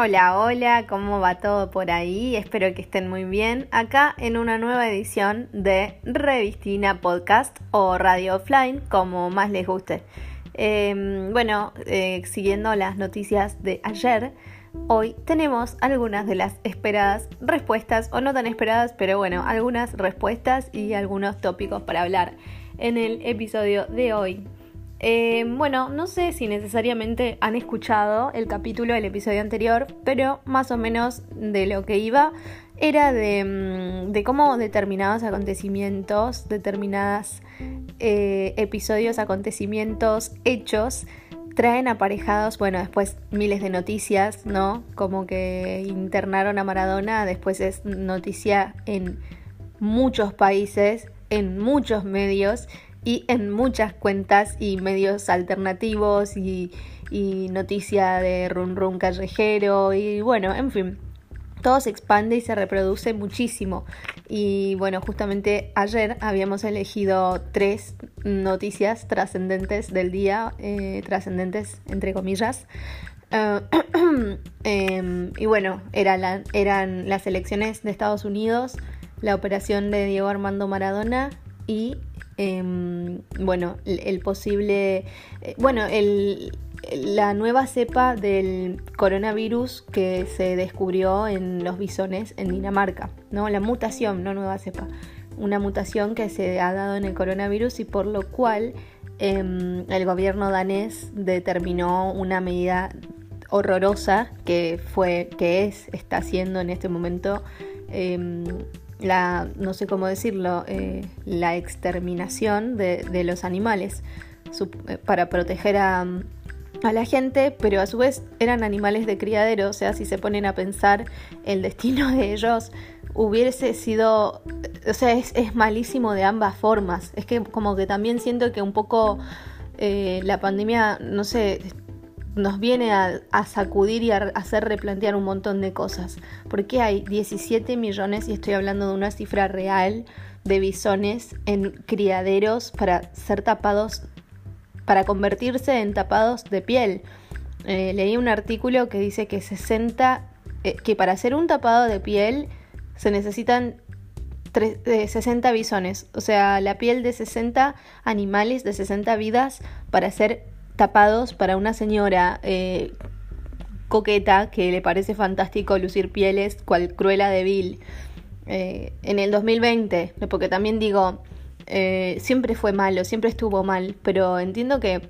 Hola, hola, ¿cómo va todo por ahí? Espero que estén muy bien. Acá en una nueva edición de Revistina Podcast o Radio Offline, como más les guste. Em, bueno, eh, siguiendo las noticias de ayer, hoy tenemos algunas de las esperadas respuestas, o no tan esperadas, pero bueno, algunas respuestas y algunos tópicos para hablar en el episodio de hoy. Eh, bueno, no sé si necesariamente han escuchado el capítulo del episodio anterior, pero más o menos de lo que iba era de, mm, cómo determinados acontecimientos, determinados eh, episodios, acontecimientos, hechos, traen aparejados, bueno, después miles de noticias, ¿no? Como que internaron a Maradona, después es noticia en muchos países, en muchos medios y en muchas cuentas y medios alternativos y, noticia de run run callejero y bueno, en fin. Todo se expande y se reproduce muchísimo. Y bueno, justamente ayer habíamos elegido tres noticias trascendentes del día, eh, trascendentes entre comillas. Eh, em, y bueno, era eran las elecciones de Estados Unidos, la operación de Diego Armando Maradona y Em, bueno, el, posible, eh, bueno, el, la nueva cepa del coronavirus que se descubrió en los bisones en Dinamarca, ¿no? La mutación, no nueva cepa, una mutación que se ha dado en el coronavirus y por lo cual em, el gobierno danés determinó una medida horrorosa que fue, que es, está haciendo en este momento em, la, no sé cómo decirlo, eh, la exterminación de, los animales eh, para proteger a, a, la gente, pero a su vez eran animales de criadero, o sea, si se ponen a pensar el destino de ellos hubiese sido, o sea, es, es malísimo de ambas formas. Es que como que también siento que un poco eh, la pandemia, no sé, nos viene a, sacudir y a hacer replantear un montón de cosas. Porque hay 17 millones, y estoy hablando de una cifra real, de bisones en criaderos para ser tapados, para convertirse en tapados de piel. Eh, leí un artículo que dice que 60, eh, que para hacer un tapado de piel se necesitan 60 eh, bisones, o sea, la piel de 60 animales, de 60 vidas para hacer tapados para una señora eh, coqueta que le parece fantástico lucir pieles cual cruela de Bill. Eh, en el 2020, porque también digo, eh, siempre fue malo, siempre estuvo mal, pero entiendo que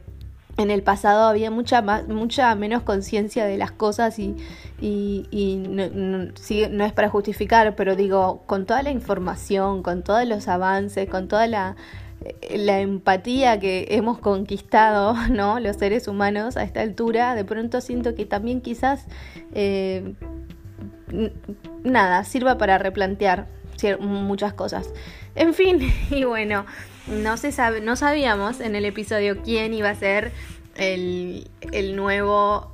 en el pasado había mucha más, mucha menos conciencia de las cosas y, y, no, es para justificar, pero digo, con toda la información, con todos los avances, con toda la, la empatía que hemos conquistado, ¿no? Los seres humanos a esta altura, de pronto siento que también quizás eh, nada, sirva para replantear muchas cosas. En fin, y bueno, no se sabe, no sabíamos en el episodio quién iba a ser el, el nuevo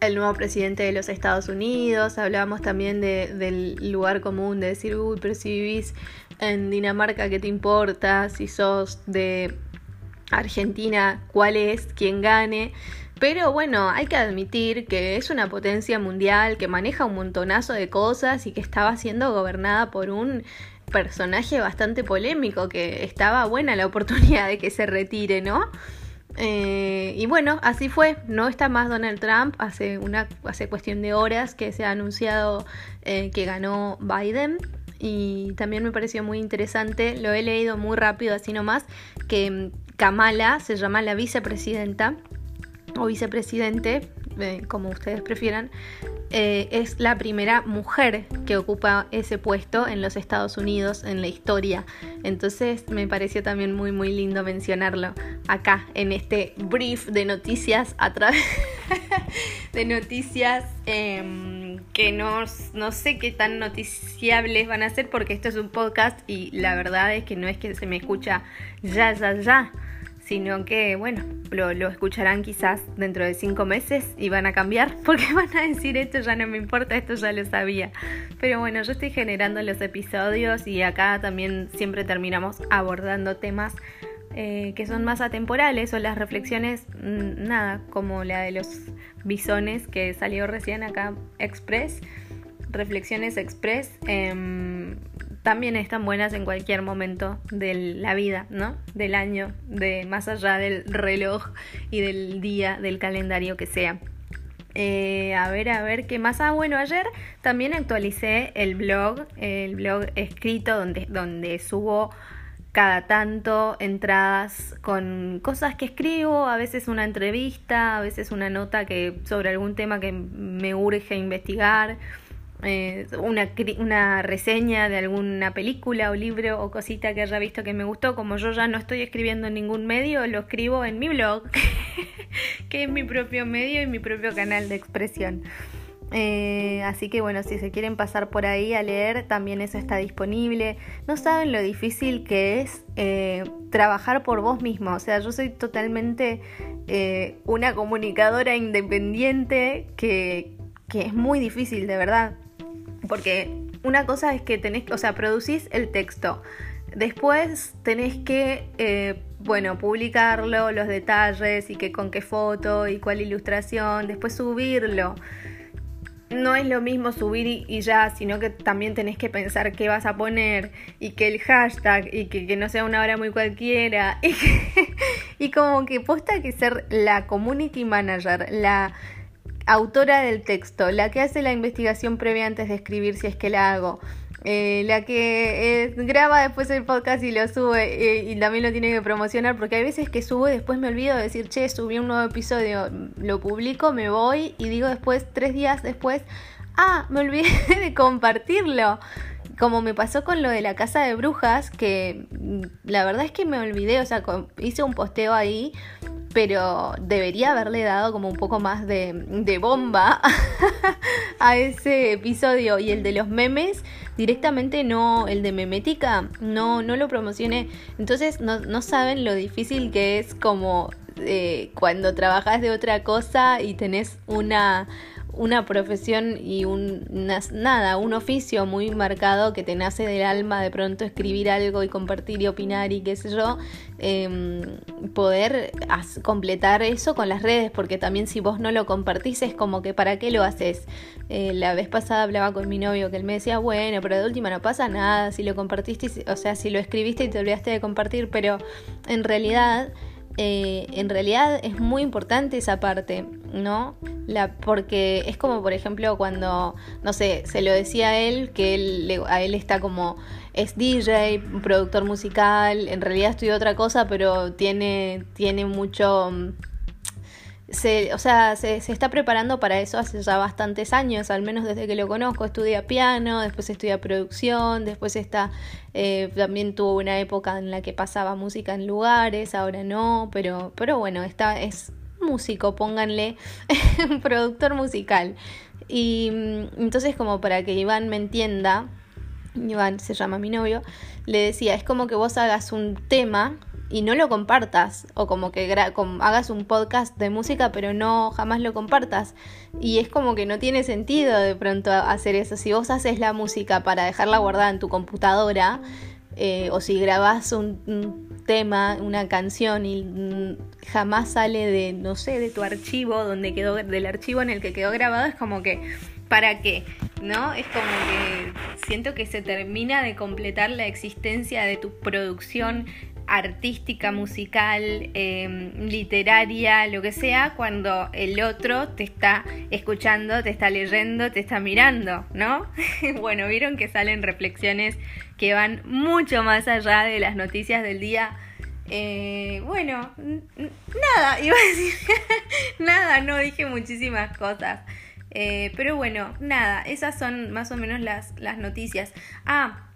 el nuevo presidente de los Estados Unidos, hablábamos también de, del lugar común, de decir, uy, pero si vivís en Dinamarca, ¿qué te importa? Si sos de Argentina, ¿cuál es? ¿Quién gane? Pero bueno, hay que admitir que es una potencia mundial que maneja un montonazo de cosas y que estaba siendo gobernada por un personaje bastante polémico, que estaba buena la oportunidad de que se retire, ¿no? Eh, y bueno, así fue. No está más Donald Trump. Hace, una, hace cuestión de horas que se ha anunciado eh, que ganó Biden. Y también me pareció muy interesante, lo he leído muy rápido así nomás, que Kamala se llama la vicepresidenta o vicepresidente, como ustedes prefieran, eh, es la primera mujer que ocupa ese puesto en los Estados Unidos en la historia. Entonces me pareció también muy muy lindo mencionarlo acá en este brief de noticias a través de noticias em, que no, no sé qué tan noticiables van a ser porque esto es un podcast y la verdad es que no es que se me escucha ya ya ya sino que, bueno, lo, escucharán quizás dentro de cinco meses y van a cambiar porque van a decir esto ya no me importa, esto ya lo sabía. Pero bueno, yo estoy generando los episodios y acá también siempre terminamos abordando temas eh, que son más atemporales o las reflexiones, mm, nada, como la de los bisones que salió recién acá Express, reflexiones Express, em, también están buenas en cualquier momento de la vida, ¿no? Del año, de más allá del reloj y del día, del calendario que sea. Eh, a ver, a ver qué más. Ah, bueno, ayer también actualicé el blog, el blog escrito donde, donde subo cada tanto entradas con cosas que escribo, a veces una entrevista, a veces una nota que sobre algún tema que me urge investigar. Eh, una, reseña de alguna película o libro o cosita que haya visto que me gustó, como yo ya no estoy escribiendo en ningún medio, lo escribo en mi blog, que es mi propio medio y mi propio canal de expresión. Eh, así que bueno, si se quieren pasar por ahí a leer, también eso está disponible. No saben lo difícil que es eh, trabajar por vos mismo. O sea, yo soy totalmente una comunicadora independiente que, que es muy difícil, de verdad. Porque una cosa es que tenés, o sea, producís el texto. Después tenés que, eh, bueno, publicarlo, los detalles y que con qué foto y cuál ilustración, después subirlo. No es lo mismo subir y, ya, sino que también tenés que pensar qué vas a poner y que el hashtag y que, no sea una hora muy cualquiera. Y, y como que posta que ser la community manager, la autora del texto, la que hace la investigación previa antes de escribir si es que la hago, eh, la que eh, graba después el podcast y lo sube eh, y también lo tiene que promocionar, porque hay veces que subo y después me olvido de decir, che, subí un nuevo episodio, lo publico, me voy y digo después, tres días después, ah, me olvidé de compartirlo. Como me pasó con lo de la casa de brujas, que la verdad es que me olvidé, o sea, hice un posteo ahí pero debería haberle dado como un poco más de, bomba a ese episodio y el de los memes directamente no, el de memética, no, no lo promocioné. Entonces no, no saben lo difícil que es como eh, cuando trabajas de otra cosa y tenés una una profesión y un nada, un oficio muy marcado que te nace del alma de pronto escribir algo y compartir y opinar y qué sé yo, em, poder completar eso con las redes, porque también si vos no lo compartís es como que para qué lo haces. Eh, la vez pasada hablaba con mi novio que él me decía, bueno, pero de última no pasa nada, si lo compartiste, o sea, si lo escribiste y te olvidaste de compartir, pero en realidad... Eh, en realidad es muy importante esa parte, ¿no? La, porque es como, por ejemplo, cuando, no sé, se lo decía a él, que él, a él está como, es DJ, productor musical, en realidad estudió otra cosa, pero tiene, tiene mucho se, o sea, se, se, está preparando para eso hace ya bastantes años, al menos desde que lo conozco. Estudia piano, después estudia producción, después está, eh, también tuvo una época en la que pasaba música en lugares, ahora no, pero, pero bueno, está, es músico, pónganle, productor musical. Y mm, entonces como para que Iván me entienda, Iván se llama mi novio, le decía, es como que vos hagas un tema y no lo compartas o como que hagas un podcast de música pero no jamás lo compartas y es como que no tiene sentido de pronto hacer eso. Si vos haces la música para dejarla guardada en tu computadora eh, o si grabás un, tema una canción y mm, jamás sale de no sé de tu archivo donde quedó del archivo en el que quedó grabado es como que para qué ¿no? Es como que siento que se termina de completar la existencia de tu producción artística, musical, em, literaria, lo que sea, cuando el otro te está escuchando, te está leyendo, te está mirando, ¿no? bueno, vieron que salen reflexiones que van mucho más allá de las noticias del día. Eh, bueno, nada, iba a decir nada, no dije muchísimas cosas. Eh, pero bueno, nada, esas son más o menos las, las noticias. Ah,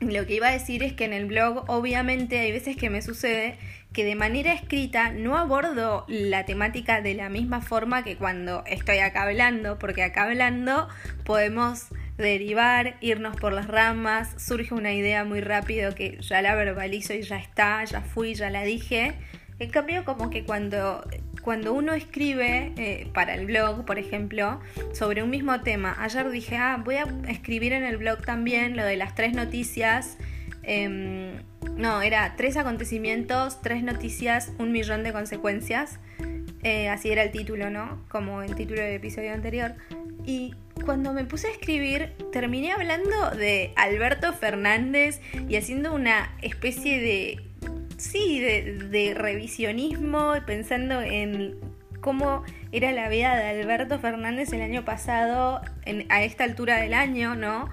lo que iba a decir es que en el blog obviamente hay veces que me sucede que de manera escrita no abordo la temática de la misma forma que cuando estoy acá hablando, porque acá hablando podemos derivar, irnos por las ramas, surge una idea muy rápido que ya la verbalizo y ya está, ya fui, ya la dije. En cambio, como que cuando cuando uno escribe eh, para el blog, por ejemplo, sobre un mismo tema, ayer dije, ah, voy a escribir en el blog también lo de las tres noticias Em, no, era tres acontecimientos, tres noticias, un millón de consecuencias. Eh, así era el título, ¿no? Como el título del episodio anterior. Y cuando me puse a escribir, terminé hablando de Alberto Fernández y haciendo una especie de. Sí, de, revisionismo, pensando en cómo era la vida de Alberto Fernández el año pasado, a esta altura del año, ¿no?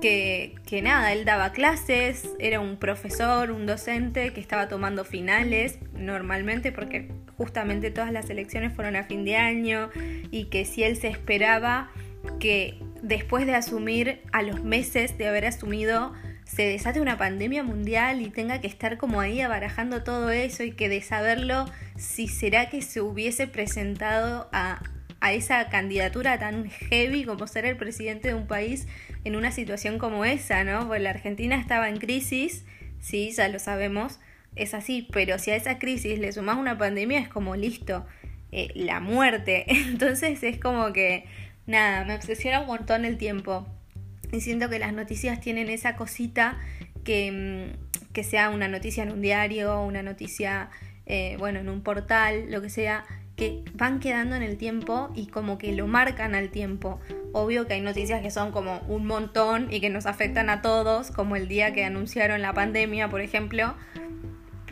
Que, que, nada, él daba clases, era un profesor, un docente que estaba tomando finales normalmente porque justamente todas las elecciones fueron a fin de año y que si él se esperaba que después de asumir, a los meses de haber asumido, se desate una pandemia mundial y tenga que estar como ahí abarajando todo eso y que de saberlo, si será que se hubiese presentado a, a esa candidatura tan heavy como ser el presidente de un país en una situación como esa, ¿no? Porque la Argentina estaba en crisis, sí, ya lo sabemos, es así, pero si a esa crisis le sumas una pandemia es como listo, eh, la muerte. Entonces es como que nada, me obsesiona un montón el tiempo. Y siento que las noticias tienen esa cosita que, mm, que sea una noticia en un diario, una noticia, eh, bueno, en un portal, lo que sea, que van quedando en el tiempo y como que lo marcan al tiempo. Obvio que hay noticias que son como un montón y que nos afectan a todos, como el día que anunciaron la pandemia, por ejemplo.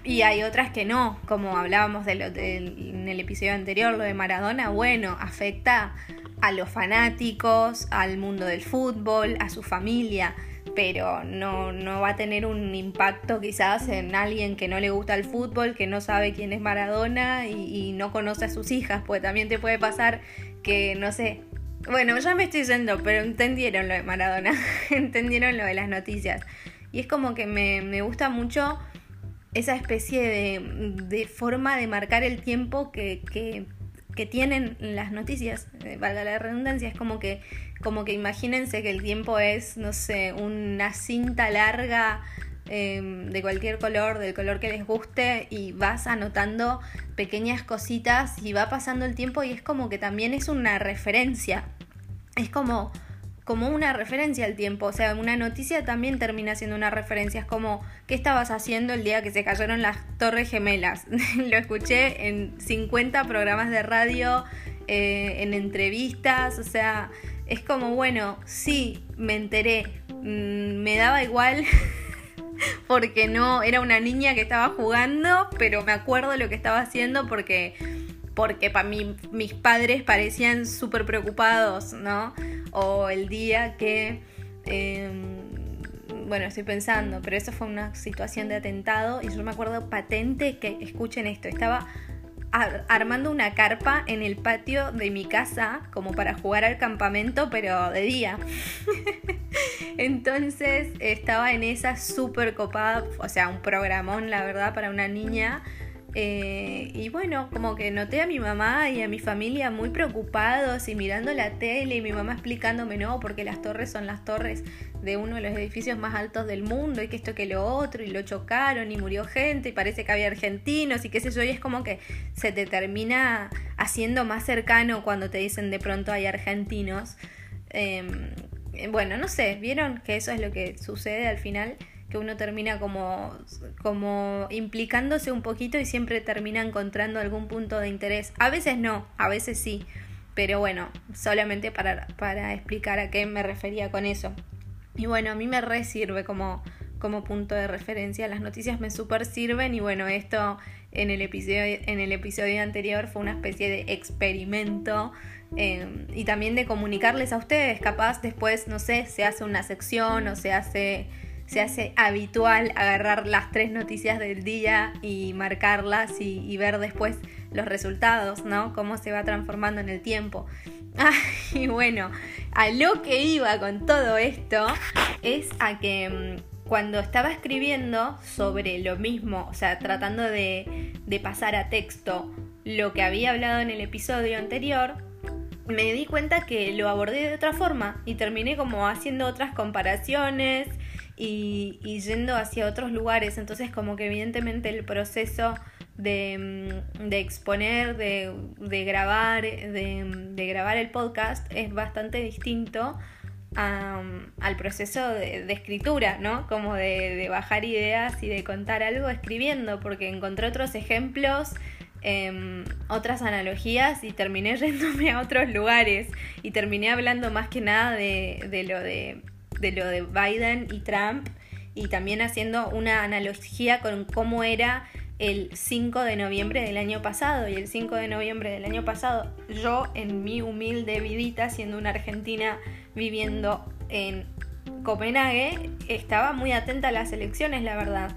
Y hay otras que no, como hablábamos de lo, en el episodio anterior, lo de Maradona, bueno, afecta a los fanáticos, al mundo del fútbol, a su familia, pero no, no va a tener un impacto quizás en alguien que no le gusta el fútbol, que no sabe quién es Maradona y, no conoce a sus hijas, pues también te puede pasar que, no sé, bueno, ya me estoy diciendo, pero entendieron lo de Maradona, entendieron lo de las noticias. Y es como que me, me gusta mucho esa especie de, de, forma de marcar el tiempo que, que que tienen las noticias, eh, valga la redundancia, es como que, como que imagínense que el tiempo es, no sé, una cinta larga em, de cualquier color, del color que les guste, y vas anotando pequeñas cositas y va pasando el tiempo y es como que también es una referencia. Es como como una referencia al tiempo. O sea, una noticia también termina siendo una referencia. Es como, ¿qué estabas haciendo el día que se cayeron las Torres Gemelas? Lo escuché en 50 programas de radio, eh, en entrevistas. O sea, es como, bueno, sí, me enteré. Mm, me daba igual. porque no, era una niña que estaba jugando, pero me acuerdo lo que estaba haciendo porque porque para mí mis padres parecían súper preocupados, ¿no? O el día que, em, bueno, estoy pensando, pero eso fue una situación de atentado y yo me acuerdo patente que, escuchen esto, estaba armando una carpa en el patio de mi casa como para jugar al campamento, pero de día. Entonces estaba en esa súper copada, o sea, un programón, la verdad, para una niña. Eh, y bueno, como que noté a mi mamá y a mi familia muy preocupados y mirando la tele y mi mamá explicándome, no, porque las torres son las torres de uno de los edificios más altos del mundo y que esto que lo otro y lo chocaron y murió gente y parece que había argentinos y qué sé yo y es como que se te termina haciendo más cercano cuando te dicen de pronto hay argentinos. Em, bueno, no sé, vieron que eso es lo que sucede al final que uno termina como, como implicándose un poquito y siempre termina encontrando algún punto de interés. A veces no, a veces sí, pero bueno, solamente para, para explicar a qué me refería con eso. Y bueno, a mí me re sirve como, como punto de referencia, las noticias me super sirven y bueno, esto en el episodio, en el episodio anterior fue una especie de experimento eh, y también de comunicarles a ustedes, capaz después, no sé, se hace una sección o se hace se hace habitual agarrar las tres noticias del día y marcarlas y, ver después los resultados, ¿no? Cómo se va transformando en el tiempo. y bueno, a lo que iba con todo esto es a que mm, cuando estaba escribiendo sobre lo mismo, o sea, tratando de, de pasar a texto lo que había hablado en el episodio anterior, me di cuenta que lo abordé de otra forma y terminé como haciendo otras comparaciones y, yendo hacia otros lugares. Entonces como que evidentemente el proceso de, mm, exponer, de, grabar, de, grabar el podcast es bastante distinto al proceso de, escritura, ¿no? Como de, bajar ideas y de contar algo escribiendo, porque encontré otros ejemplos, em, otras analogías y terminé yéndome a otros lugares y terminé hablando más que nada de, lo de, de lo de Biden y Trump y también haciendo una analogía con cómo era el 5 de noviembre del año pasado. Y el 5 de noviembre del año pasado, yo en mi humilde vidita, siendo una argentina viviendo en Copenhague, estaba muy atenta a las elecciones, la verdad.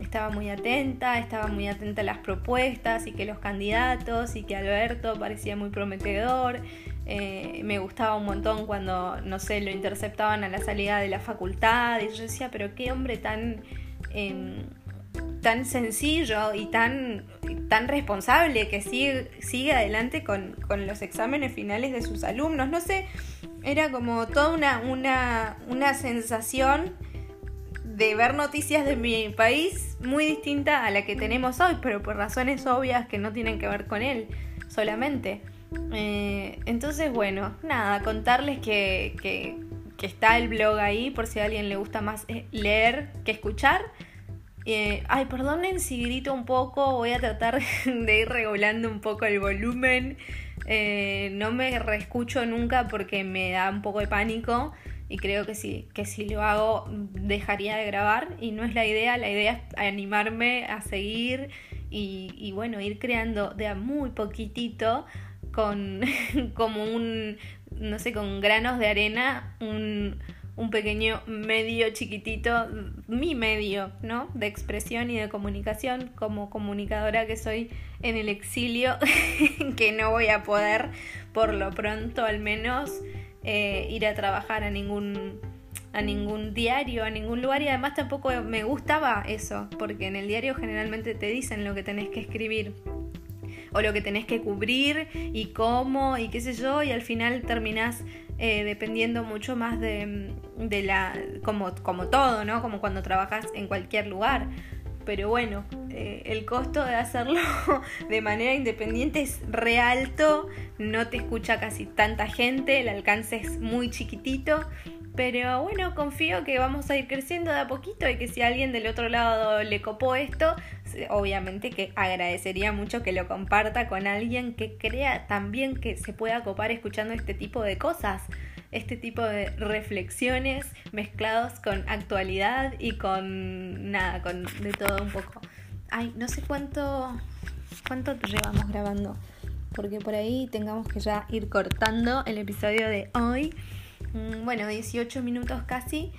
Estaba muy atenta, estaba muy atenta a las propuestas y que los candidatos y que Alberto parecía muy prometedor. Eh, me gustaba un montón cuando, no sé, lo interceptaban a la salida de la facultad y yo decía, pero qué hombre tan... Em, tan sencillo y tan, tan responsable que sigue, sigue adelante con, los exámenes finales de sus alumnos. No sé, era como toda una, una, una sensación de ver noticias de mi país muy distinta a la que tenemos hoy, pero por razones obvias que no tienen que ver con él solamente. Eh, entonces, bueno, nada, contarles que, que, está el blog ahí por si a alguien le gusta más eh, leer que escuchar. Eh, ay, perdonen si grito un poco, voy a tratar de ir regulando un poco el volumen. No me reescucho nunca porque me da un poco de pánico y creo que si, que si lo hago dejaría de grabar y no es la idea, la idea es animarme a seguir y bueno, ir creando de a muy poquitito con como un, no sé, con granos de arena, un, un pequeño medio chiquitito, mi medio, ¿no? De expresión y de comunicación como comunicadora que soy en el exilio, que no voy a poder, por lo pronto al menos, eh, ir a trabajar a ningún a ningún diario, a ningún lugar y además tampoco me gustaba eso, porque en el diario generalmente te dicen lo que tenés que escribir o lo que tenés que cubrir y cómo y qué sé yo y al final terminás eh, dependiendo mucho más de, de, la, como, como todo, ¿no? Como cuando trabajas en cualquier lugar. Pero bueno, eh, el costo de hacerlo de manera independiente es re alto, no te escucha casi tanta gente, el alcance es muy chiquitito, pero bueno, confío que vamos a ir creciendo de a poquito y que si alguien del otro lado le copó esto, obviamente que agradecería mucho que lo comparta con alguien que crea también que se pueda copar escuchando este tipo de cosas, este tipo de reflexiones mezclados con actualidad y con nada, con de todo un poco. Ay, no sé cuánto cuánto llevamos grabando, porque por ahí tengamos que ya ir cortando el episodio de hoy. Mm, bueno, 18 minutos casi.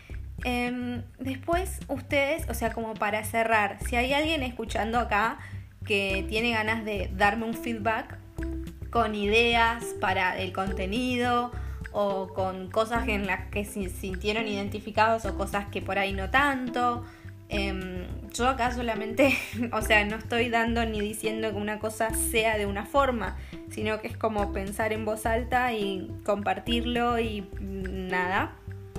Em, después ustedes, o sea, como para cerrar, si hay alguien escuchando acá que tiene ganas de darme un feedback con ideas para el contenido o con cosas en las que se sintieron identificados o cosas que por ahí no tanto. Em, yo acá solamente, o sea, no estoy dando ni diciendo que una cosa sea de una forma, sino que es como pensar en voz alta y compartirlo y nada,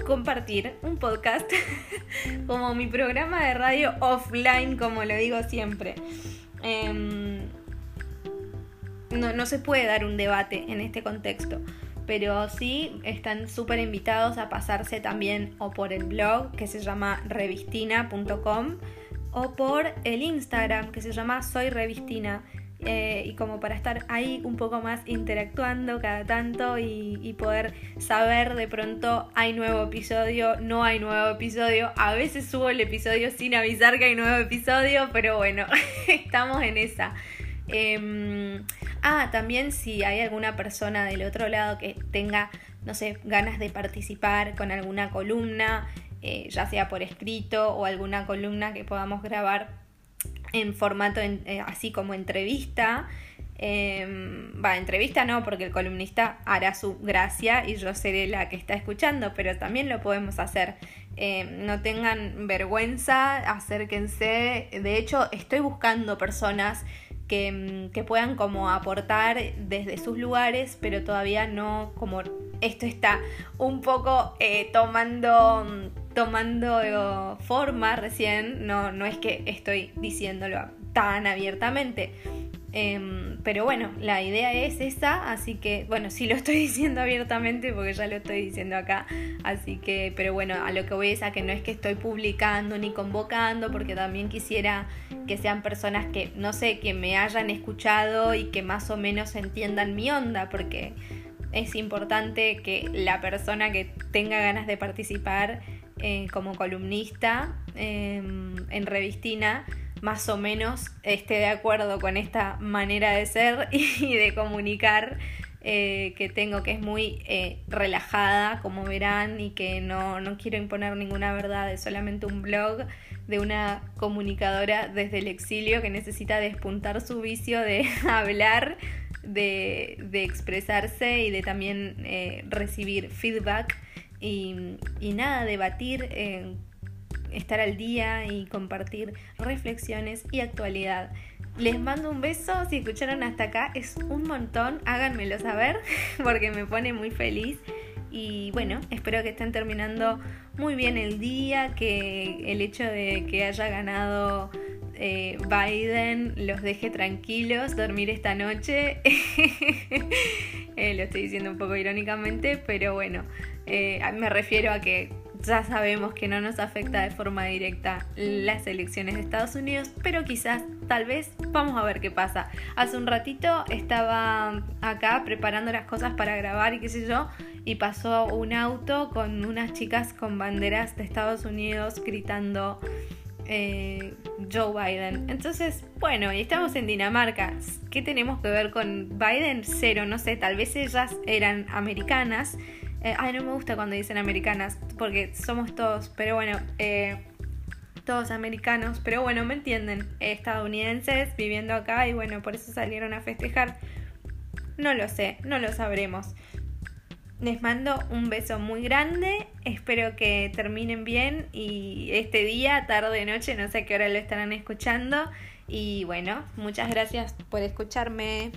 compartir un podcast como mi programa de radio offline, como lo digo siempre. Em, no, no se puede dar un debate en este contexto pero sí están súper invitados a pasarse también o por el blog que se llama revistina.com o por el Instagram que se llama Soy Revistina. Eh, y como para estar ahí un poco más interactuando cada tanto y, poder saber de pronto hay nuevo episodio, no hay nuevo episodio. A veces subo el episodio sin avisar que hay nuevo episodio, pero bueno, estamos en esa. Em, ah, también si hay alguna persona del otro lado que tenga, no sé, ganas de participar con alguna columna, eh, ya sea por escrito o alguna columna que podamos grabar en formato eh, así como entrevista. Em, va, entrevista no, porque el columnista hará su gracia y yo seré la que está escuchando, pero también lo podemos hacer. Em, no tengan vergüenza, acérquense. De hecho, estoy buscando personas que, em, que, puedan como aportar desde sus lugares, pero todavía no como esto está un poco eh, tomando tomando forma recién, no, no es que estoy diciéndolo tan abiertamente. Em, pero bueno, la idea es esa, así que, bueno, sí lo estoy diciendo abiertamente porque ya lo estoy diciendo acá, así que, pero bueno, a lo que voy es a que no es que estoy publicando ni convocando, porque también quisiera que sean personas que, no sé, que me hayan escuchado y que más o menos entiendan mi onda, porque es importante que la persona que tenga ganas de participar eh, como columnista em, en Revistina, más o menos esté de acuerdo con esta manera de ser y de comunicar eh, que tengo, que es muy eh, relajada, como verán, y que no, no quiero imponer ninguna verdad, es solamente un blog de una comunicadora desde el exilio que necesita despuntar su vicio de hablar, de, de expresarse y de también eh, recibir feedback y, nada, debatir estar al día y compartir reflexiones y actualidad. Les mando un beso, si escucharon hasta acá es un montón, háganmelo saber porque me pone muy feliz. Y bueno, espero que estén terminando muy bien el día, que el hecho de que haya ganado eh, Biden los deje tranquilos dormir esta noche. Eh, lo estoy diciendo un poco irónicamente, pero bueno, eh, me refiero a que ya sabemos que no nos afecta de forma directa las elecciones de Estados Unidos, pero quizás, tal vez, vamos a ver qué pasa. Hace un ratito estaba acá preparando las cosas para grabar y qué sé yo, y pasó un auto con unas chicas con banderas de Estados Unidos gritando eh, Joe Biden. Entonces, bueno, y estamos en Dinamarca. ¿Qué tenemos que ver con Biden? Cero, no sé, tal vez ellas eran americanas eh, ay, no me gusta cuando dicen americanas, porque somos todos, pero bueno, eh, todos americanos, pero bueno, me entienden, estadounidenses viviendo acá y bueno, por eso salieron a festejar. No lo sé, no lo sabremos. Les mando un beso muy grande, espero que terminen bien y este día, tarde, noche, no sé qué hora lo estarán escuchando. Y bueno, muchas gracias por escucharme.